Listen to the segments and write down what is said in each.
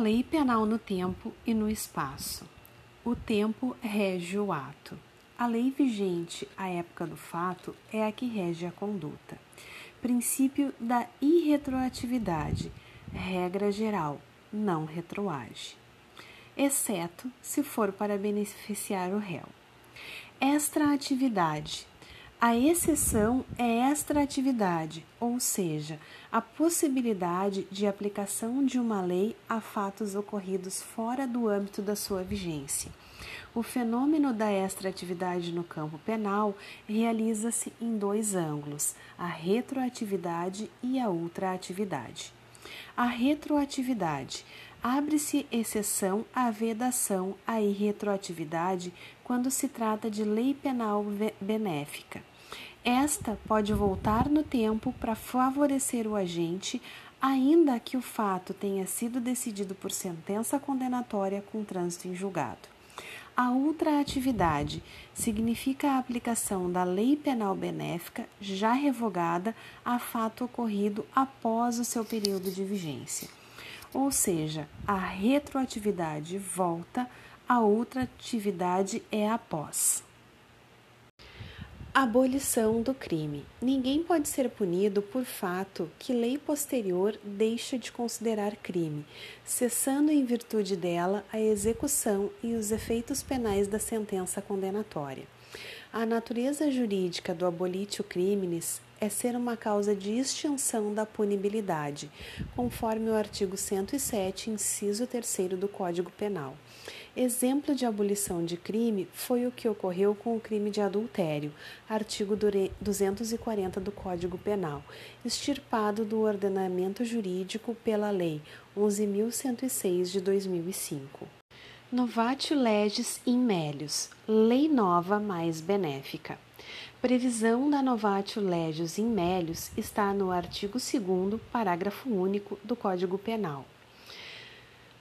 lei penal no tempo e no espaço. O tempo rege o ato. A lei vigente à época do fato é a que rege a conduta. Princípio da irretroatividade, regra geral, não retroage, exceto se for para beneficiar o réu. Extraatividade, a exceção é extraatividade, ou seja, a possibilidade de aplicação de uma lei a fatos ocorridos fora do âmbito da sua vigência. O fenômeno da extraatividade no campo penal realiza-se em dois ângulos: a retroatividade e a ultraatividade. A retroatividade abre-se exceção à vedação à irretroatividade quando se trata de lei penal benéfica. Esta pode voltar no tempo para favorecer o agente, ainda que o fato tenha sido decidido por sentença condenatória com trânsito em julgado. A ultraatividade significa a aplicação da lei penal benéfica já revogada a fato ocorrido após o seu período de vigência. Ou seja, a retroatividade volta, a ultraatividade é após. Abolição do crime. Ninguém pode ser punido por fato que lei posterior deixa de considerar crime, cessando em virtude dela a execução e os efeitos penais da sentença condenatória. A natureza jurídica do abolitio criminis é ser uma causa de extinção da punibilidade, conforme o artigo 107, inciso 3 do Código Penal. Exemplo de abolição de crime foi o que ocorreu com o crime de adultério, artigo 240 do Código Penal, extirpado do ordenamento jurídico pela Lei 11.106 de 2005. Novatio legis in melius, lei nova mais benéfica. Previsão da Novatio legis in melius está no artigo 2 parágrafo único do Código Penal.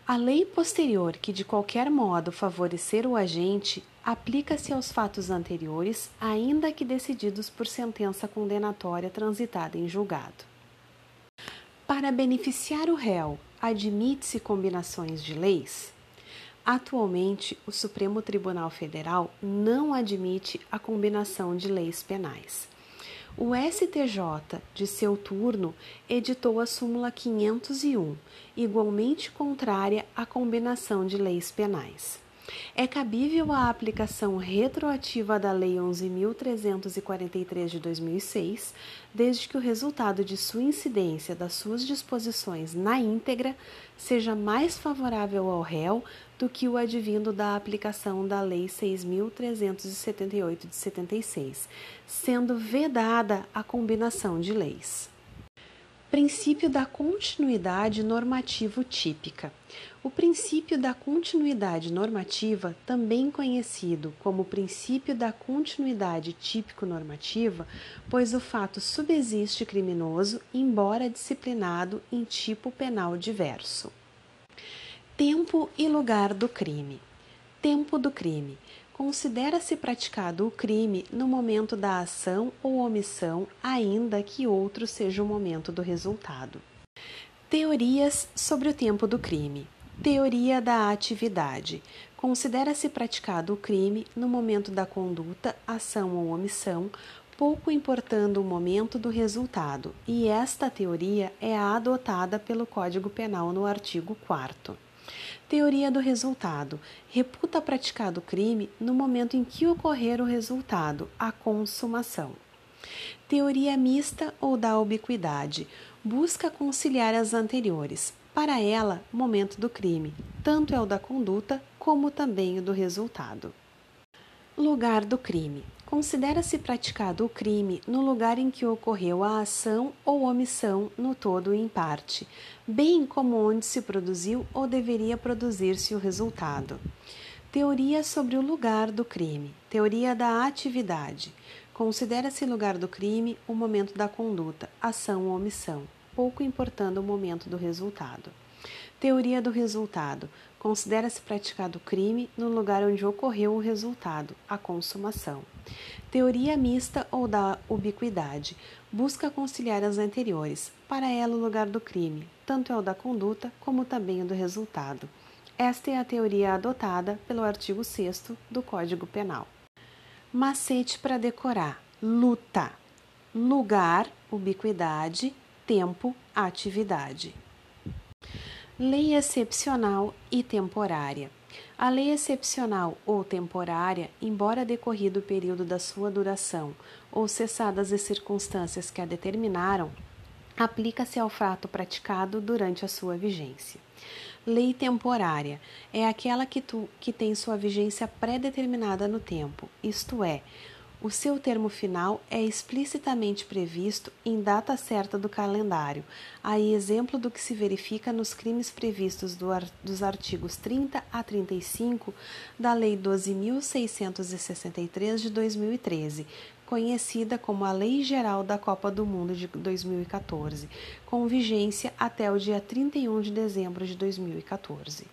A lei posterior que de qualquer modo favorecer o agente aplica-se aos fatos anteriores, ainda que decididos por sentença condenatória transitada em julgado. Para beneficiar o réu, admite-se combinações de leis? Atualmente, o Supremo Tribunal Federal não admite a combinação de leis penais. O STJ, de seu turno, editou a súmula 501, igualmente contrária à combinação de leis penais. É cabível a aplicação retroativa da Lei 11.343 de 2006, desde que o resultado de sua incidência das suas disposições na íntegra seja mais favorável ao réu do que o advindo da aplicação da Lei 6.378 de 76, sendo vedada a combinação de leis. Princípio da continuidade normativo típica. O princípio da continuidade normativa, também conhecido como princípio da continuidade típico-normativa, pois o fato subsiste criminoso, embora disciplinado em tipo penal diverso. Tempo e lugar do crime. Tempo do crime. Considera-se praticado o crime no momento da ação ou omissão, ainda que outro seja o momento do resultado. Teorias sobre o tempo do crime. Teoria da atividade. Considera-se praticado o crime no momento da conduta, ação ou omissão, pouco importando o momento do resultado, e esta teoria é adotada pelo Código Penal no artigo 4. Teoria do resultado. Reputa praticado o crime no momento em que ocorrer o resultado, a consumação. Teoria mista ou da ubiquidade. Busca conciliar as anteriores, para ela, momento do crime, tanto é o da conduta como também o do resultado. Lugar do crime. Considera-se praticado o crime no lugar em que ocorreu a ação ou omissão no todo e em parte, bem como onde se produziu ou deveria produzir-se o resultado. Teoria sobre o lugar do crime. Teoria da atividade. Considera-se lugar do crime o momento da conduta, ação ou omissão pouco importando o momento do resultado. Teoria do resultado. Considera-se praticado o crime no lugar onde ocorreu o resultado, a consumação. Teoria mista ou da ubiquidade. Busca conciliar as anteriores. Para ela, o lugar do crime, tanto é o da conduta como também o do resultado. Esta é a teoria adotada pelo artigo 6 do Código Penal. Macete para decorar: luta, lugar, ubiquidade, tempo, atividade. Lei excepcional e temporária. A lei excepcional ou temporária, embora decorrido o período da sua duração ou cessadas as circunstâncias que a determinaram, aplica-se ao fato praticado durante a sua vigência. Lei temporária é aquela que, tu, que tem sua vigência pré-determinada no tempo, isto é, o seu termo final é explicitamente previsto em data certa do calendário, aí exemplo do que se verifica nos crimes previstos do, dos artigos 30 a 35 da Lei 12.663 de 2013, conhecida como a Lei Geral da Copa do Mundo de 2014, com vigência até o dia 31 de dezembro de 2014.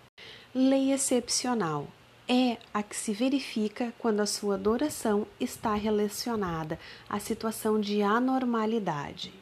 Lei excepcional é a que se verifica quando a sua duração está relacionada à situação de anormalidade.